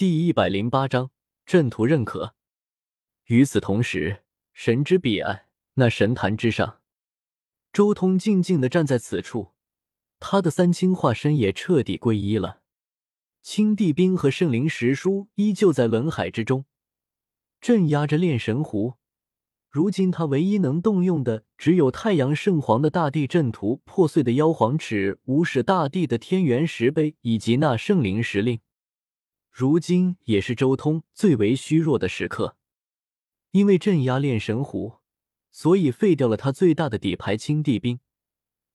第一百零八章阵图认可。与此同时，神之彼岸那神坛之上，周通静静的站在此处，他的三清化身也彻底归一了。青帝兵和圣灵石书依旧在轮海之中镇压着炼神湖。如今他唯一能动用的，只有太阳圣皇的大地阵图、破碎的妖皇尺、无始大帝的天元石碑以及那圣灵石令。如今也是周通最为虚弱的时刻，因为镇压炼神湖，所以废掉了他最大的底牌青帝兵，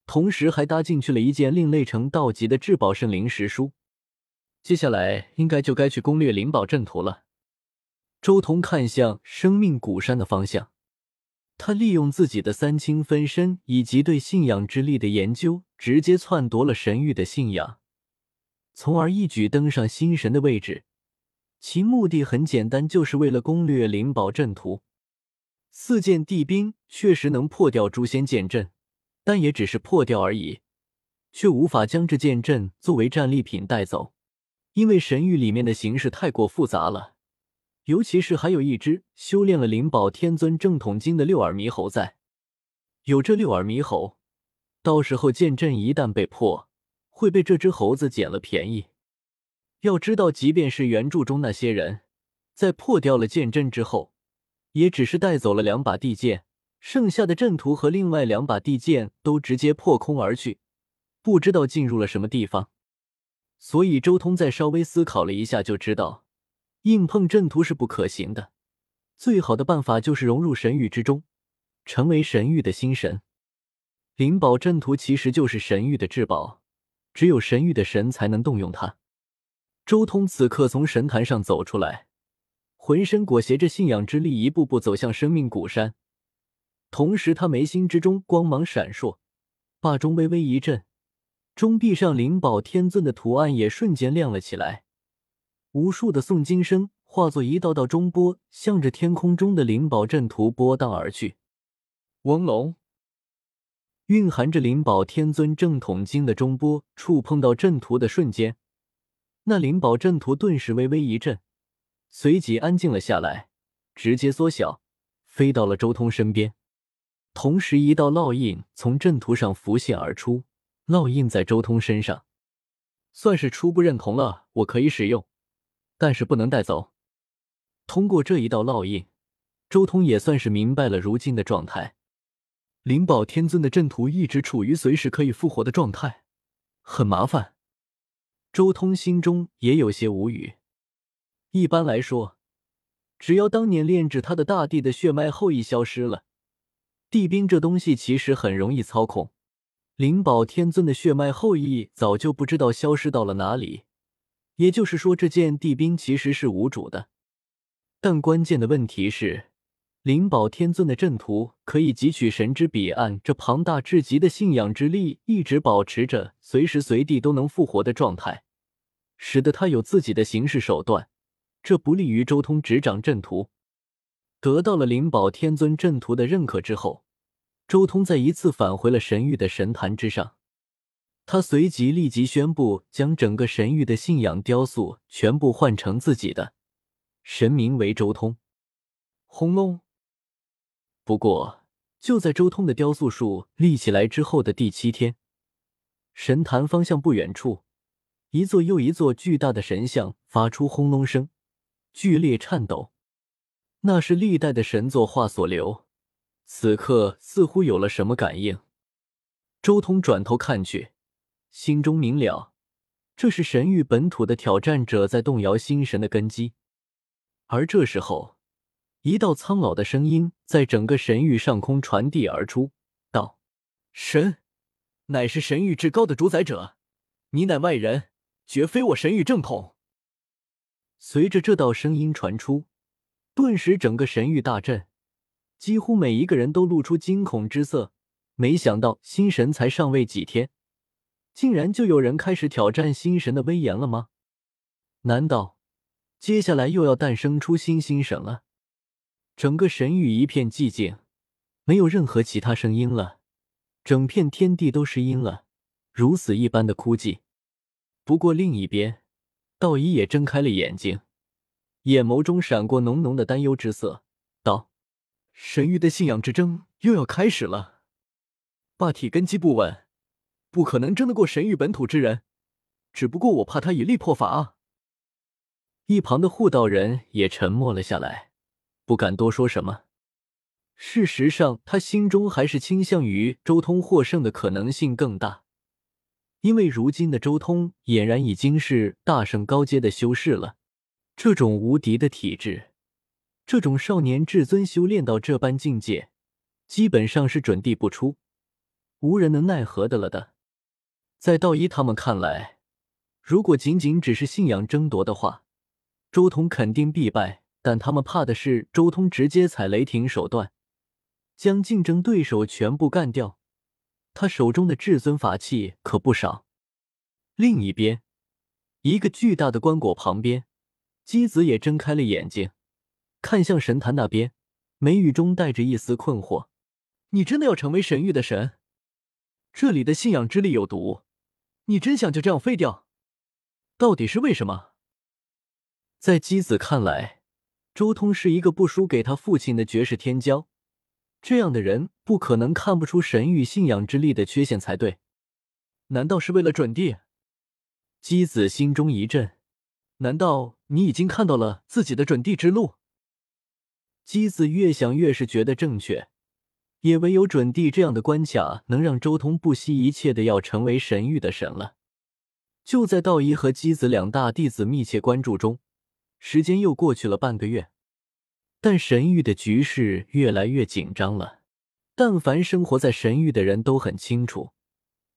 同时还搭进去了一件另类成道级的至宝圣灵石书。接下来应该就该去攻略灵宝阵图了。周通看向生命古山的方向，他利用自己的三清分身以及对信仰之力的研究，直接篡夺了神域的信仰。从而一举登上心神的位置，其目的很简单，就是为了攻略灵宝阵图。四件地兵确实能破掉诛仙剑阵，但也只是破掉而已，却无法将这剑阵作为战利品带走，因为神域里面的形势太过复杂了，尤其是还有一只修炼了灵宝天尊正统经的六耳猕猴在，有这六耳猕猴，到时候剑阵一旦被破。会被这只猴子捡了便宜。要知道，即便是原著中那些人，在破掉了剑阵之后，也只是带走了两把地剑，剩下的阵图和另外两把地剑都直接破空而去，不知道进入了什么地方。所以，周通在稍微思考了一下，就知道硬碰阵图是不可行的。最好的办法就是融入神域之中，成为神域的新神。灵宝阵图其实就是神域的至宝。只有神域的神才能动用它。周通此刻从神坛上走出来，浑身裹挟着信仰之力，一步步走向生命古山。同时，他眉心之中光芒闪烁，霸中微微一震，中壁上灵宝天尊的图案也瞬间亮了起来。无数的诵经声化作一道道中波，向着天空中的灵宝阵图波荡而去。翁龙。蕴含着灵宝天尊正统经的中波触碰到阵图的瞬间，那灵宝阵图顿时微微一震，随即安静了下来，直接缩小，飞到了周通身边。同时，一道烙印从阵图上浮现而出，烙印在周通身上，算是初步认同了我可以使用，但是不能带走。通过这一道烙印，周通也算是明白了如今的状态。灵宝天尊的阵图一直处于随时可以复活的状态，很麻烦。周通心中也有些无语。一般来说，只要当年炼制他的大帝的血脉后裔消失了，地兵这东西其实很容易操控。灵宝天尊的血脉后裔早就不知道消失到了哪里，也就是说，这件地兵其实是无主的。但关键的问题是。灵宝天尊的阵图可以汲取神之彼岸这庞大至极的信仰之力，一直保持着随时随地都能复活的状态，使得他有自己的行事手段，这不利于周通执掌阵图。得到了灵宝天尊阵图的认可之后，周通再一次返回了神域的神坛之上，他随即立即宣布将整个神域的信仰雕塑全部换成自己的，神名为周通。轰隆！不过，就在周通的雕塑术立起来之后的第七天，神坛方向不远处，一座又一座巨大的神像发出轰隆声，剧烈颤抖。那是历代的神作化所留，此刻似乎有了什么感应。周通转头看去，心中明了，这是神域本土的挑战者在动摇心神的根基。而这时候。一道苍老的声音在整个神域上空传递而出，道：“神，乃是神域至高的主宰者，你乃外人，绝非我神域正统。”随着这道声音传出，顿时整个神域大震，几乎每一个人都露出惊恐之色。没想到新神才上位几天，竟然就有人开始挑战新神的威严了吗？难道接下来又要诞生出新新神了？整个神域一片寂静，没有任何其他声音了，整片天地都是阴了，如死一般的枯寂。不过另一边，道一也睁开了眼睛，眼眸中闪过浓浓的担忧之色，道：“神域的信仰之争又要开始了，霸体根基不稳，不可能争得过神域本土之人。只不过我怕他以力破法啊。”一旁的护道人也沉默了下来，不敢多说什么。事实上，他心中还是倾向于周通获胜的可能性更大，因为如今的周通俨然已经是大圣高阶的修士了。这种无敌的体质，这种少年至尊修炼到这般境界，基本上是准地不出，无人能奈何的了的。在道一他们看来，如果仅仅只是信仰争夺的话，周通肯定必败。但他们怕的是周通直接踩雷霆手段。将竞争对手全部干掉，他手中的至尊法器可不少。另一边，一个巨大的棺椁旁边，姬子也睁开了眼睛，看向神坛那边，眉宇中带着一丝困惑：“你真的要成为神域的神？这里的信仰之力有毒，你真想就这样废掉？到底是为什么？”在姬子看来，周通是一个不输给他父亲的绝世天骄。这样的人不可能看不出神域信仰之力的缺陷才对，难道是为了准地？姬子心中一震，难道你已经看到了自己的准地之路？姬子越想越是觉得正确，也唯有准地这样的关卡能让周通不惜一切的要成为神域的神了。就在道一和姬子两大弟子密切关注中，时间又过去了半个月。但神域的局势越来越紧张了。但凡生活在神域的人都很清楚，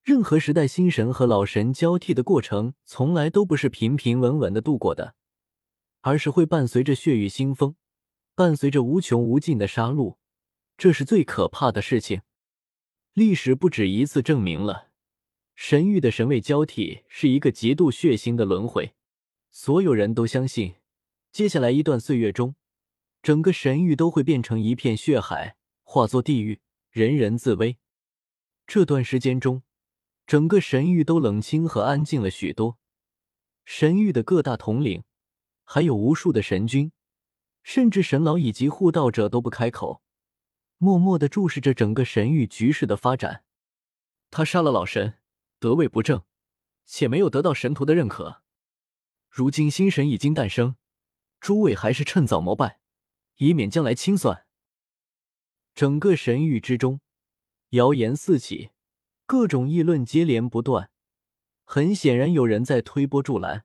任何时代新神和老神交替的过程，从来都不是平平稳稳的度过的，而是会伴随着血雨腥风，伴随着无穷无尽的杀戮。这是最可怕的事情。历史不止一次证明了，神域的神位交替是一个极度血腥的轮回。所有人都相信，接下来一段岁月中。整个神域都会变成一片血海，化作地狱，人人自危。这段时间中，整个神域都冷清和安静了许多。神域的各大统领，还有无数的神君，甚至神老以及护道者都不开口，默默的注视着整个神域局势的发展。他杀了老神，得位不正，且没有得到神徒的认可。如今新神已经诞生，诸位还是趁早膜拜。以免将来清算。整个神域之中，谣言四起，各种议论接连不断。很显然，有人在推波助澜，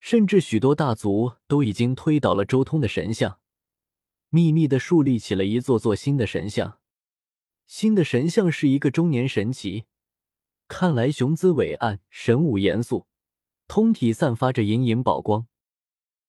甚至许多大族都已经推倒了周通的神像，秘密的树立起了一座座新的神像。新的神像是一个中年神奇，看来雄姿伟岸，神武严肃，通体散发着隐隐宝光。